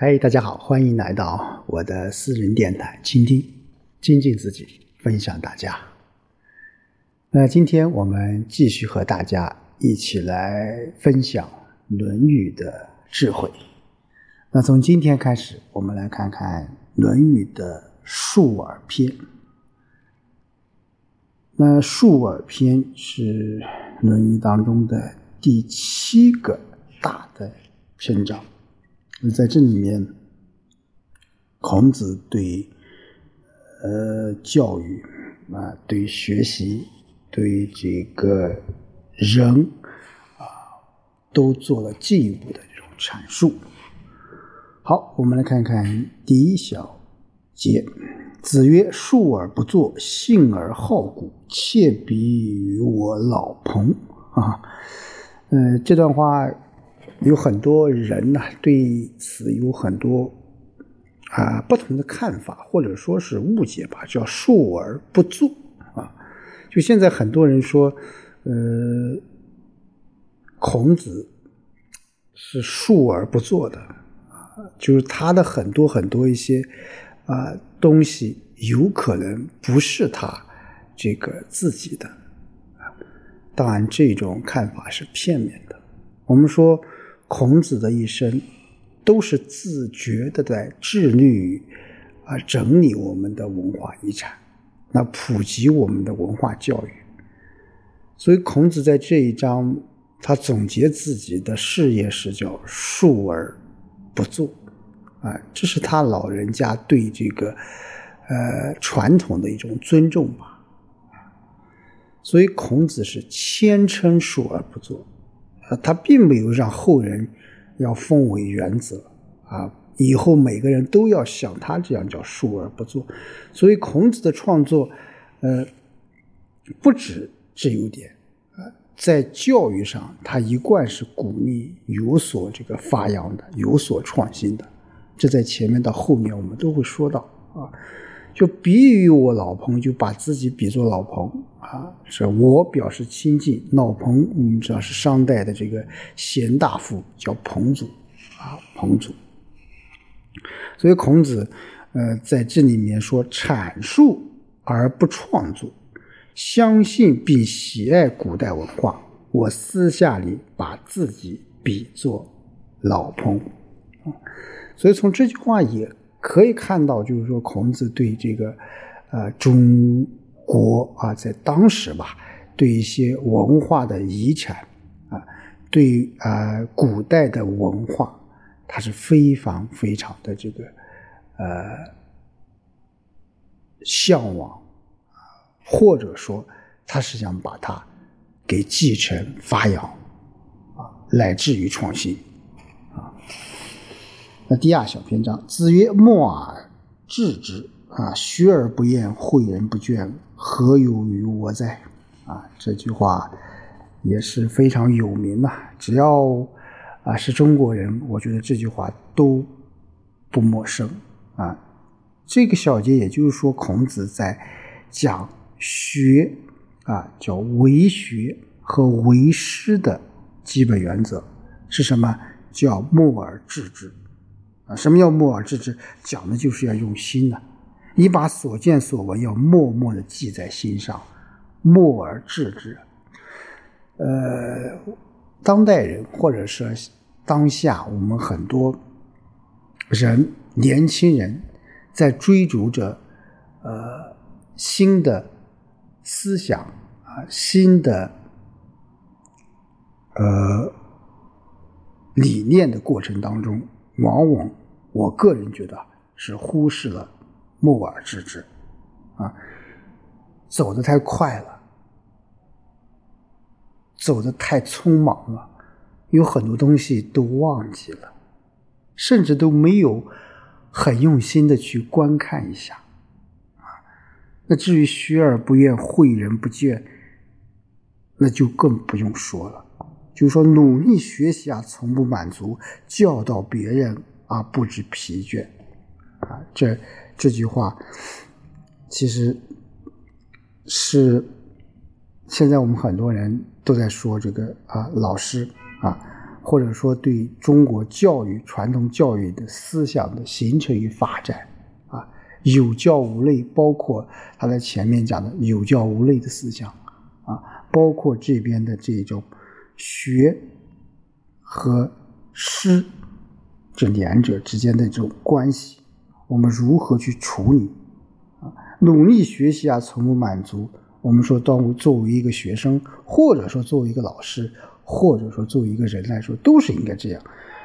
嗨，大家好，欢迎来到我的私人电台，倾听、精进自己，分享大家。那今天我们继续和大家一起来分享《论语》的智慧。那从今天开始，我们来看看《论语》的述而篇。那述而篇是《论语》当中的第七个大的篇章。那在这里面，孔子对呃教育啊，对学习，对这个人啊，都做了进一步的这种阐述。好，我们来看看第一小节。子曰：“述而不作，信而好古，窃比于我老彭。”啊，嗯，这段话。有很多人呢，对此有很多啊不同的看法，或者说是误解吧，叫述而不作啊。就现在很多人说，呃，孔子是述而不作的啊，就是他的很多很多一些啊东西，有可能不是他这个自己的啊。当然，这种看法是片面的。我们说。孔子的一生都是自觉的在致力于啊整理我们的文化遗产，那普及我们的文化教育。所以孔子在这一章，他总结自己的事业是叫述而不作，啊，这是他老人家对这个呃传统的一种尊重吧。所以孔子是谦称述而不作。他并没有让后人要奉为原则啊，以后每个人都要像他这样叫述而不作。所以孔子的创作，呃，不止这有点啊，在教育上他一贯是鼓励有所这个发扬的，有所创新的。这在前面到后面我们都会说到啊。就比喻我老彭，就把自己比作老彭啊，是我表示亲近。老彭，我们知道是商代的这个贤大夫，叫彭祖啊，彭祖。所以孔子，呃，在这里面说阐述而不创作，相信并喜爱古代文化。我私下里把自己比作老彭啊，所以从这句话也。可以看到，就是说，孔子对这个，呃，中国啊，在当时吧，对一些文化的遗产啊，对啊，古代的文化，他是非常非常的这个，呃，向往啊或者说，他是想把它给继承、发扬啊，乃至于创新。那第二小篇章，子曰：“默而知之，啊，学而不厌，诲人不倦，何有于我哉？”啊，这句话也是非常有名的。只要啊是中国人，我觉得这句话都不陌生啊。这个小节也就是说，孔子在讲学啊，叫为学和为师的基本原则是什么？叫默而知之。啊，什么叫默而知之？讲的就是要用心呐。你把所见所闻要默默的记在心上，默而知之。呃，当代人或者说当下我们很多人，年轻人在追逐着呃新的思想啊，新的呃理念的过程当中。往往，我个人觉得是忽视了默而知之，啊，走的太快了，走的太匆忙了，有很多东西都忘记了，甚至都没有很用心的去观看一下，啊，那至于学而不厌，诲人不倦，那就更不用说了。就是说，努力学习啊，从不满足；教导别人啊，不知疲倦。啊，这这句话其实是现在我们很多人都在说这个啊，老师啊，或者说对中国教育传统教育的思想的形成与发展啊，有教无类，包括他在前面讲的有教无类的思想啊，包括这边的这种学和师这两者之间的这种关系，我们如何去处理啊？努力学习啊，从不满足。我们说，当作为一个学生，或者说作为一个老师，或者说作为一个人来说，都是应该这样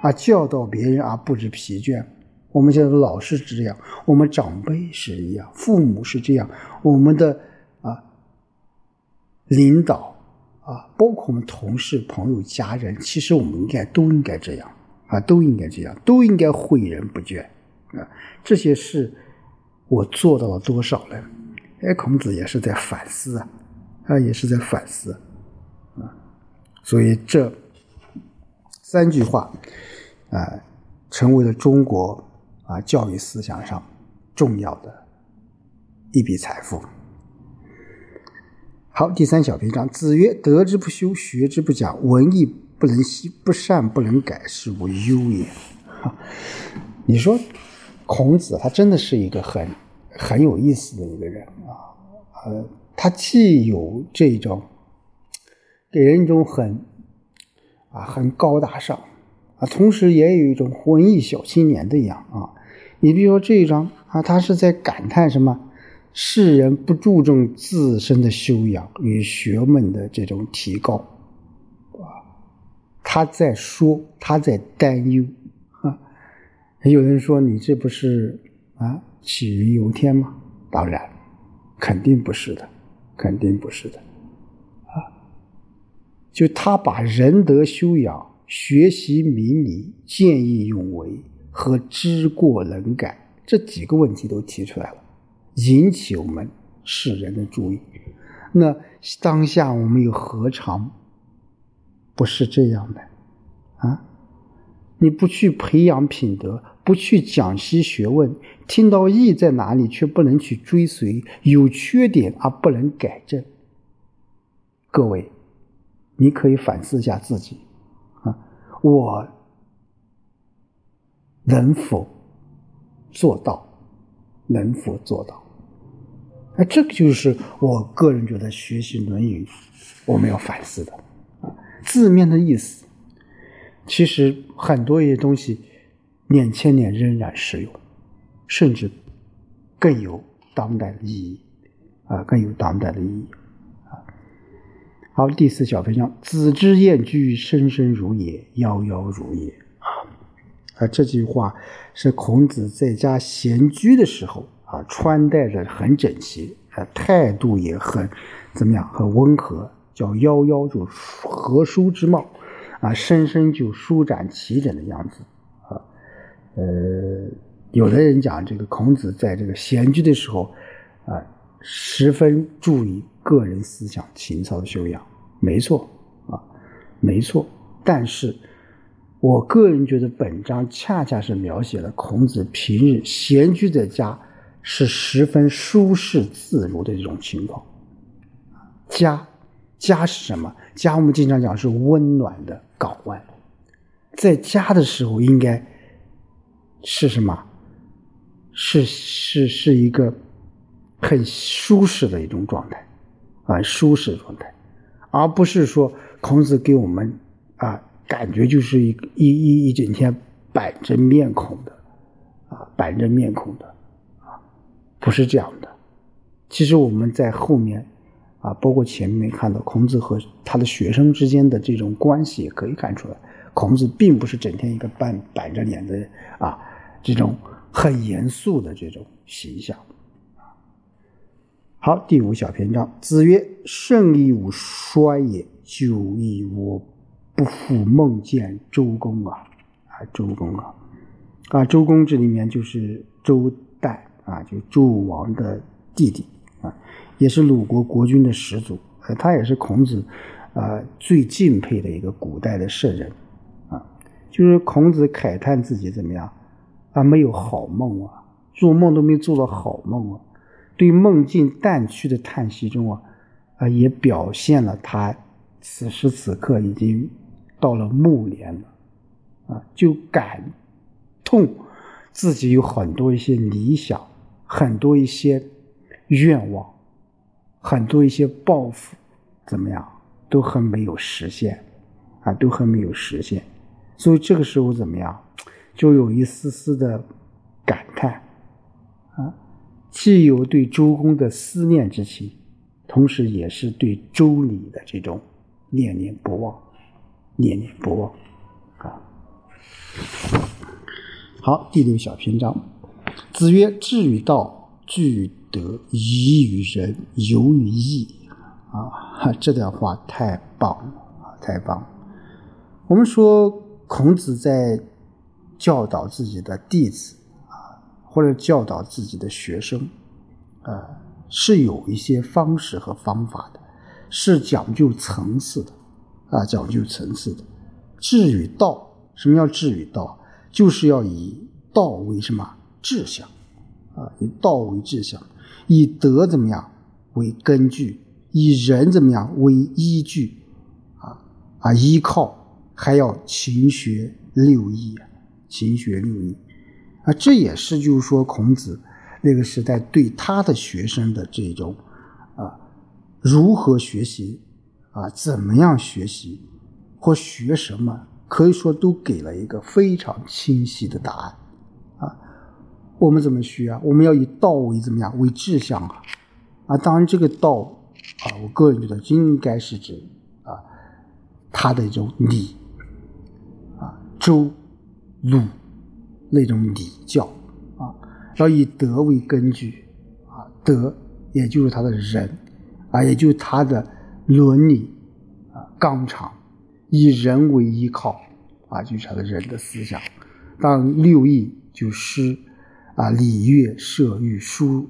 啊，教导别人啊，不知疲倦。我们现在的老师是这样，我们长辈是一样，父母是这样，我们的啊领导啊，包括我们同事、朋友、家人，其实我们应该都应该这样啊，都应该这样，都应该诲人不倦啊。这些事我做到了多少呢？哎，孔子也是在反思啊，他，也是在反思啊，所以这三句话啊，成为了中国啊教育思想上重要的一笔财富。好，第三小篇章，子曰：“德之不修，学之不讲，文艺不能习，不善不能改，是谓优也。”你说孔子他真的是一个很。很有意思的一个人啊，呃，他既有这种给人一种很啊很高大上啊，同时也有一种文艺小青年的样啊。你比如说这一章啊，他是在感叹什么？世人不注重自身的修养与学问的这种提高啊，他在说，他在担忧啊。有人说你这不是啊？杞人忧天吗？当然，肯定不是的，肯定不是的，啊！就他把仁德修养、学习明理、见义勇为和知过能改这几个问题都提出来了，引起我们世人的注意。那当下我们又何尝不是这样的？啊！你不去培养品德。不去讲习学问，听到义在哪里，却不能去追随；有缺点而不能改正。各位，你可以反思一下自己啊，我能否做到？能否做到？那这个就是我个人觉得学习《论语》我们要反思的啊。字面的意思，其实很多一些东西。两千年仍然适用，甚至更有当代的意义啊，更有当代的意义啊。好，第四小篇章：“子之厌居，生生如也，夭夭如也。”啊，啊，这句话是孔子在家闲居的时候啊，穿戴着很整齐，啊，态度也很怎么样，很温和，叫“夭夭”就和舒之貌，啊，深深就舒展齐整的样子。啊呃，有的人讲这个孔子在这个闲居的时候，啊，十分注意个人思想情操的修养，没错啊，没错。但是，我个人觉得本章恰恰是描写了孔子平日闲居在家是十分舒适自如的这种情况。家，家是什么？家我们经常讲是温暖的港湾，在家的时候应该。是什么？是是是一个很舒适的一种状态，啊，舒适状态，而不是说孔子给我们啊感觉就是一一一一整天板着面孔的，啊，板着面孔的，不是这样的。其实我们在后面啊，包括前面看到孔子和他的学生之间的这种关系，也可以看出来，孔子并不是整天一个板板着脸的啊。这种很严肃的这种形象，好，第五小篇章，子曰：“圣亦吾衰也，久亦我不复梦见周公啊！啊，周公啊，啊，周公这里面就是周啊，就周武王的弟弟啊，也是鲁国国君的始祖，呃，他也是孔子啊最敬佩的一个古代的圣人啊，就是孔子慨叹自己怎么样。”啊没有好梦啊，做梦都没做到好梦啊，对梦境淡去的叹息中啊，啊，也表现了他此时此刻已经到了暮年了，啊，就感痛自己有很多一些理想，很多一些愿望，很多一些抱负，怎么样，都还没有实现，啊，都还没有实现，所以这个时候怎么样，就有一丝丝的感叹，啊，既有对周公的思念之情，同时也是对周礼的这种念念不忘。念念不忘，啊！好，第六小篇章。子曰：“志于道，具于德，宜于人，游于义。”啊，这段话太棒了，太棒了！我们说孔子在教导自己的弟子啊，或者教导自己的学生啊，是有一些方式和方法的，是讲究层次的。啊，讲究层次的，志与道，什么叫志与道？就是要以道为什么志向？啊，以道为志向，以德怎么样为根据？以人怎么样为依据？啊啊，依靠还要勤学六艺啊，勤学六艺啊，这也是就是说孔子那个时代对他的学生的这种啊，如何学习？啊，怎么样学习，或学什么，可以说都给了一个非常清晰的答案。我们怎么学啊？我们要以道为怎么样为志向啊？啊，当然这个道啊，我个人觉得应该是指啊，他的一种礼啊，周鲁那种礼教啊，要以德为根据啊，德也就是他的人啊，也就是他的。伦理啊，纲常，以人为依靠啊，就是他的人的思想。当六艺就诗啊，礼乐射御书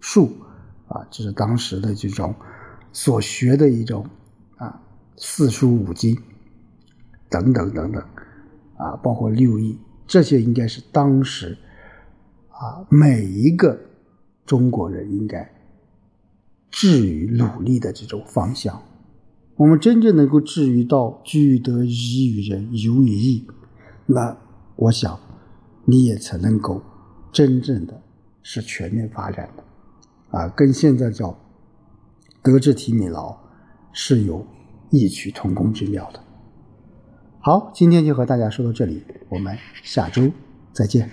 数啊，这是当时的这种所学的一种啊，四书五经等等等等啊，包括六艺，这些应该是当时啊每一个中国人应该。至于努力的这种方向，我们真正能够至于到居得宜于人，游于义，那我想你也才能够真正的是全面发展的，啊，跟现在叫德智体美劳是有异曲同工之妙的。好，今天就和大家说到这里，我们下周再见。